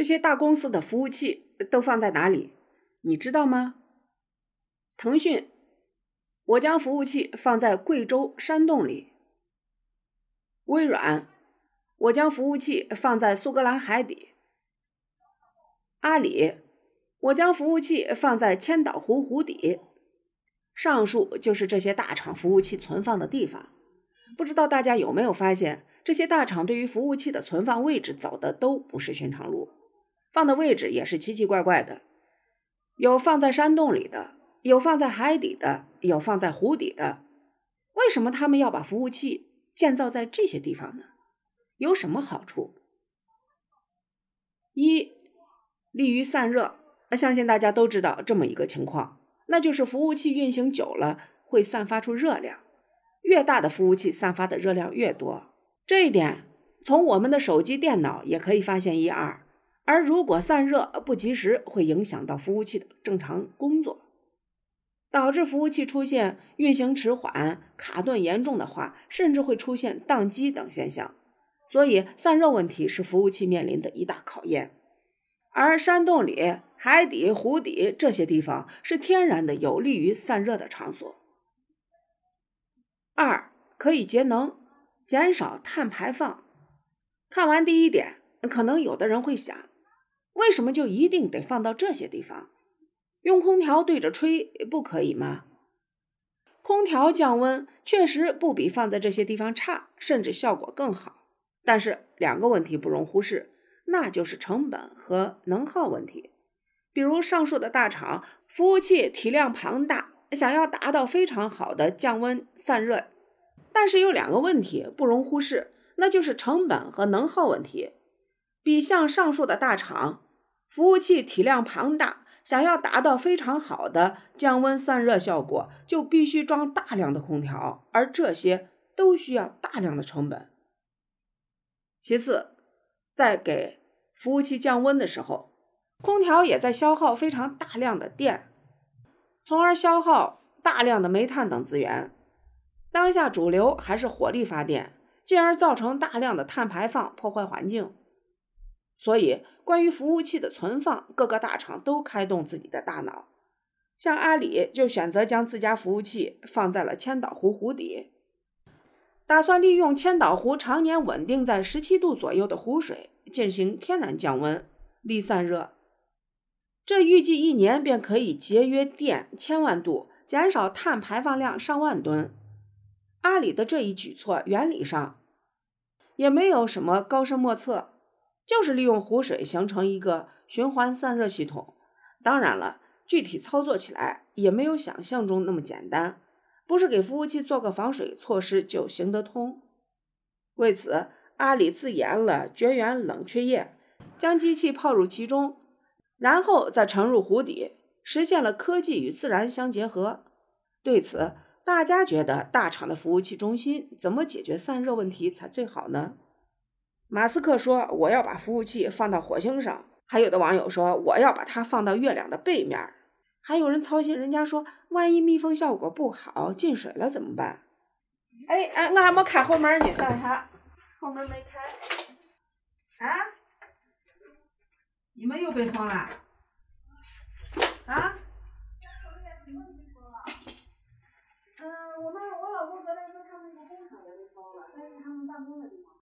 这些大公司的服务器都放在哪里？你知道吗？腾讯，我将服务器放在贵州山洞里。微软，我将服务器放在苏格兰海底。阿里，我将服务器放在千岛湖湖底。上述就是这些大厂服务器存放的地方。不知道大家有没有发现，这些大厂对于服务器的存放位置走的都不是寻常路，放的位置也是奇奇怪怪的，有放在山洞里的，有放在海底的，有放在湖底的。为什么他们要把服务器建造在这些地方呢？有什么好处？一，利于散热。那相信大家都知道这么一个情况，那就是服务器运行久了会散发出热量。越大的服务器散发的热量越多，这一点从我们的手机、电脑也可以发现一二。而如果散热不及时，会影响到服务器的正常工作，导致服务器出现运行迟缓、卡顿严重的话，甚至会出现宕机等现象。所以，散热问题是服务器面临的一大考验。而山洞里、海底、湖底这些地方是天然的有利于散热的场所。二可以节能，减少碳排放。看完第一点，可能有的人会想，为什么就一定得放到这些地方？用空调对着吹不可以吗？空调降温确实不比放在这些地方差，甚至效果更好。但是两个问题不容忽视，那就是成本和能耗问题。比如上述的大厂，服务器体量庞大。想要达到非常好的降温散热，但是有两个问题不容忽视，那就是成本和能耗问题。比像上述的大厂，服务器体量庞大，想要达到非常好的降温散热效果，就必须装大量的空调，而这些都需要大量的成本。其次，在给服务器降温的时候，空调也在消耗非常大量的电。从而消耗大量的煤炭等资源。当下主流还是火力发电，进而造成大量的碳排放，破坏环境。所以，关于服务器的存放，各个大厂都开动自己的大脑。像阿里就选择将自家服务器放在了千岛湖湖底，打算利用千岛湖常年稳定在十七度左右的湖水进行天然降温、力散热。这预计一年便可以节约电千万度，减少碳排放量上万吨。阿里的这一举措，原理上也没有什么高深莫测，就是利用湖水形成一个循环散热系统。当然了，具体操作起来也没有想象中那么简单，不是给服务器做个防水措施就行得通。为此，阿里自研了绝缘冷却液，将机器泡入其中。然后再沉入湖底，实现了科技与自然相结合。对此，大家觉得大厂的服务器中心怎么解决散热问题才最好呢？马斯克说：“我要把服务器放到火星上。”还有的网友说：“我要把它放到月亮的背面。”还有人操心，人家说：“万一密封效果不好，进水了怎么办？”哎哎，我还没开后门呢，等一下，后门没开。啊？你们又被封了？啊？嗯，我们我老公昨天说他们那个工厂也被封了，但是他们办公的地方。